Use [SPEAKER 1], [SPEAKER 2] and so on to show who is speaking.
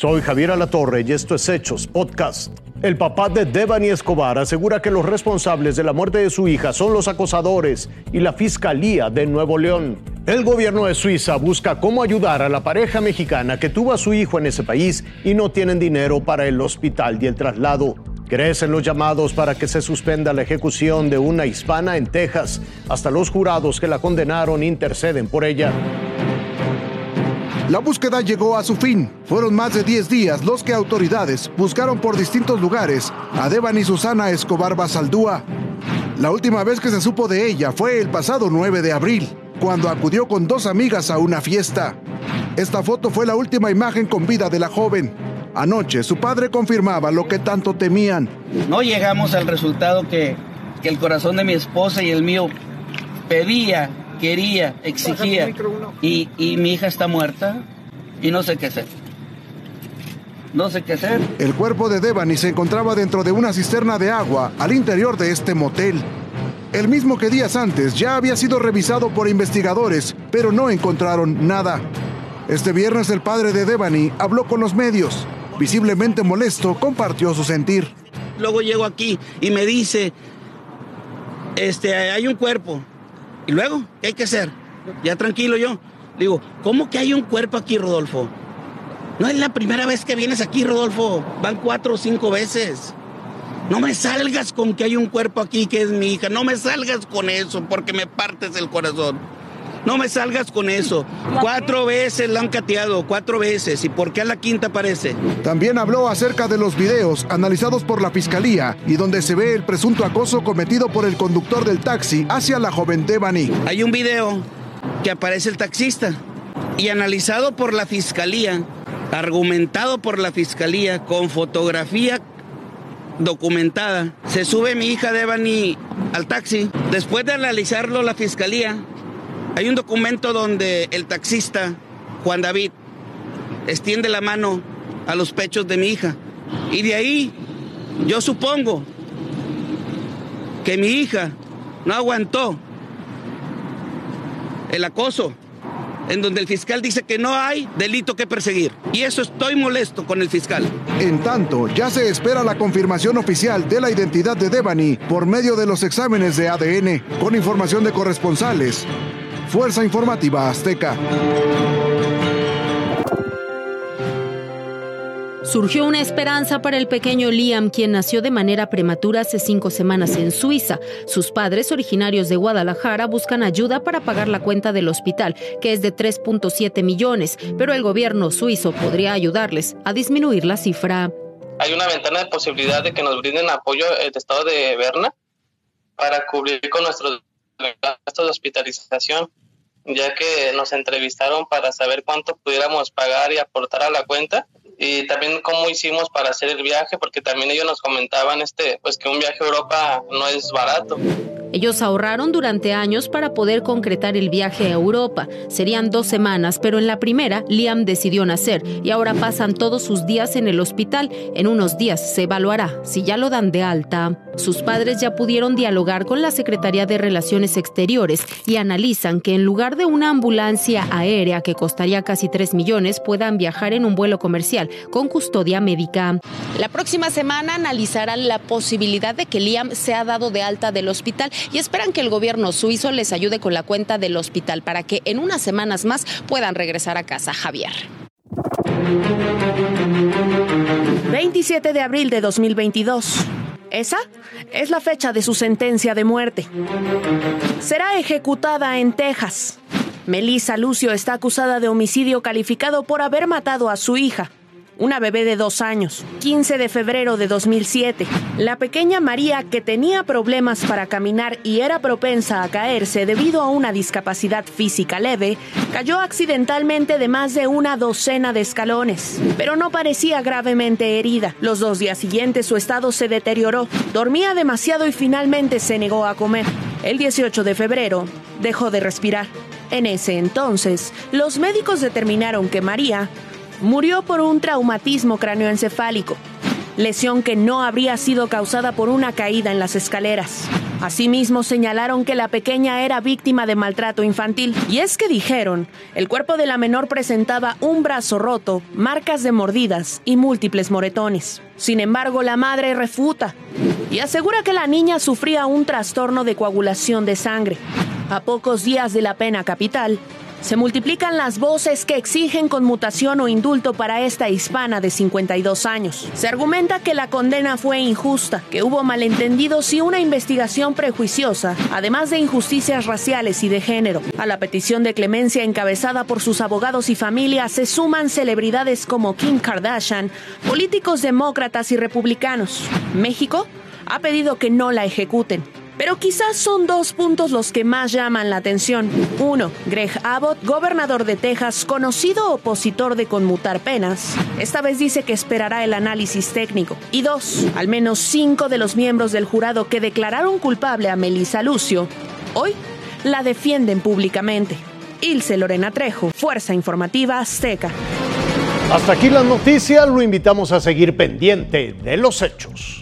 [SPEAKER 1] Soy Javier Alatorre y esto es Hechos Podcast. El papá de Devani Escobar asegura que los responsables de la muerte de su hija son los acosadores y la Fiscalía de Nuevo León. El gobierno de Suiza busca cómo ayudar a la pareja mexicana que tuvo a su hijo en ese país y no tienen dinero para el hospital y el traslado. Crecen los llamados para que se suspenda la ejecución de una hispana en Texas. Hasta los jurados que la condenaron interceden por ella.
[SPEAKER 2] La búsqueda llegó a su fin. Fueron más de 10 días los que autoridades buscaron por distintos lugares a Devani Susana Escobar Basaldúa. La última vez que se supo de ella fue el pasado 9 de abril, cuando acudió con dos amigas a una fiesta. Esta foto fue la última imagen con vida de la joven. Anoche su padre confirmaba lo que tanto temían.
[SPEAKER 3] No llegamos al resultado que, que el corazón de mi esposa y el mío pedía quería, exigía. Y, y mi hija está muerta y no sé qué hacer. No sé qué hacer.
[SPEAKER 2] El cuerpo de Devani se encontraba dentro de una cisterna de agua al interior de este motel. El mismo que días antes ya había sido revisado por investigadores, pero no encontraron nada. Este viernes el padre de Devani habló con los medios. Visiblemente molesto, compartió su sentir.
[SPEAKER 3] Luego llego aquí y me dice, este, hay un cuerpo. ¿Y luego? ¿Qué hay que hacer? Ya tranquilo yo. Digo, ¿cómo que hay un cuerpo aquí, Rodolfo? No es la primera vez que vienes aquí, Rodolfo. Van cuatro o cinco veces. No me salgas con que hay un cuerpo aquí que es mi hija. No me salgas con eso porque me partes el corazón. No me salgas con eso. Cuatro veces la han cateado, cuatro veces. ¿Y por qué a la quinta aparece?
[SPEAKER 2] También habló acerca de los videos analizados por la fiscalía y donde se ve el presunto acoso cometido por el conductor del taxi hacia la joven Devani.
[SPEAKER 3] Hay un video que aparece el taxista y analizado por la fiscalía, argumentado por la fiscalía con fotografía documentada. Se sube mi hija Devani al taxi. Después de analizarlo la fiscalía, hay un documento donde el taxista, Juan David, extiende la mano a los pechos de mi hija. Y de ahí yo supongo que mi hija no aguantó el acoso, en donde el fiscal dice que no hay delito que perseguir. Y eso estoy molesto con el fiscal.
[SPEAKER 2] En tanto, ya se espera la confirmación oficial de la identidad de Devani por medio de los exámenes de ADN, con información de corresponsales. Fuerza Informativa Azteca.
[SPEAKER 4] Surgió una esperanza para el pequeño Liam, quien nació de manera prematura hace cinco semanas en Suiza. Sus padres, originarios de Guadalajara, buscan ayuda para pagar la cuenta del hospital, que es de 3.7 millones, pero el gobierno suizo podría ayudarles a disminuir la cifra.
[SPEAKER 5] Hay una ventana de posibilidad de que nos brinden apoyo el Estado de Berna para cubrir con nuestros gastos de hospitalización, ya que nos entrevistaron para saber cuánto pudiéramos pagar y aportar a la cuenta y también cómo hicimos para hacer el viaje, porque también ellos nos comentaban este, pues que un viaje a Europa no es barato.
[SPEAKER 4] Ellos ahorraron durante años para poder concretar el viaje a Europa. Serían dos semanas, pero en la primera Liam decidió nacer y ahora pasan todos sus días en el hospital. En unos días se evaluará si ya lo dan de alta. Sus padres ya pudieron dialogar con la Secretaría de Relaciones Exteriores y analizan que en lugar de una ambulancia aérea que costaría casi 3 millones, puedan viajar en un vuelo comercial con custodia médica. La próxima semana analizarán la posibilidad de que Liam sea dado de alta del hospital y esperan que el gobierno suizo les ayude con la cuenta del hospital para que en unas semanas más puedan regresar a casa. Javier.
[SPEAKER 6] 27 de abril de 2022. Esa es la fecha de su sentencia de muerte. Será ejecutada en Texas. Melissa Lucio está acusada de homicidio calificado por haber matado a su hija, una bebé de dos años. 15 de febrero de 2007, la pequeña María, que tenía problemas para caminar y era propensa a caerse debido a una discapacidad física leve, cayó accidentalmente de más de una docena de escalones, pero no parecía gravemente herida. Los dos días siguientes su estado se deterioró, dormía demasiado y finalmente se negó a comer. El 18 de febrero dejó de respirar. En ese entonces, los médicos determinaron que María murió por un traumatismo cráneoencefálico, lesión que no habría sido causada por una caída en las escaleras. Asimismo, señalaron que la pequeña era víctima de maltrato infantil. Y es que dijeron, el cuerpo de la menor presentaba un brazo roto, marcas de mordidas y múltiples moretones. Sin embargo, la madre refuta y asegura que la niña sufría un trastorno de coagulación de sangre. A pocos días de la pena capital, se multiplican las voces que exigen conmutación o indulto para esta hispana de 52 años. Se argumenta que la condena fue injusta, que hubo malentendidos y una investigación prejuiciosa, además de injusticias raciales y de género. A la petición de clemencia encabezada por sus abogados y familia se suman celebridades como Kim Kardashian, políticos demócratas y republicanos. México ha pedido que no la ejecuten. Pero quizás son dos puntos los que más llaman la atención. Uno, Greg Abbott, gobernador de Texas, conocido opositor de conmutar penas, esta vez dice que esperará el análisis técnico. Y dos, al menos cinco de los miembros del jurado que declararon culpable a Melissa Lucio, hoy la defienden públicamente. Ilse Lorena Trejo, Fuerza Informativa Azteca.
[SPEAKER 1] Hasta aquí las noticias, lo invitamos a seguir pendiente de los hechos.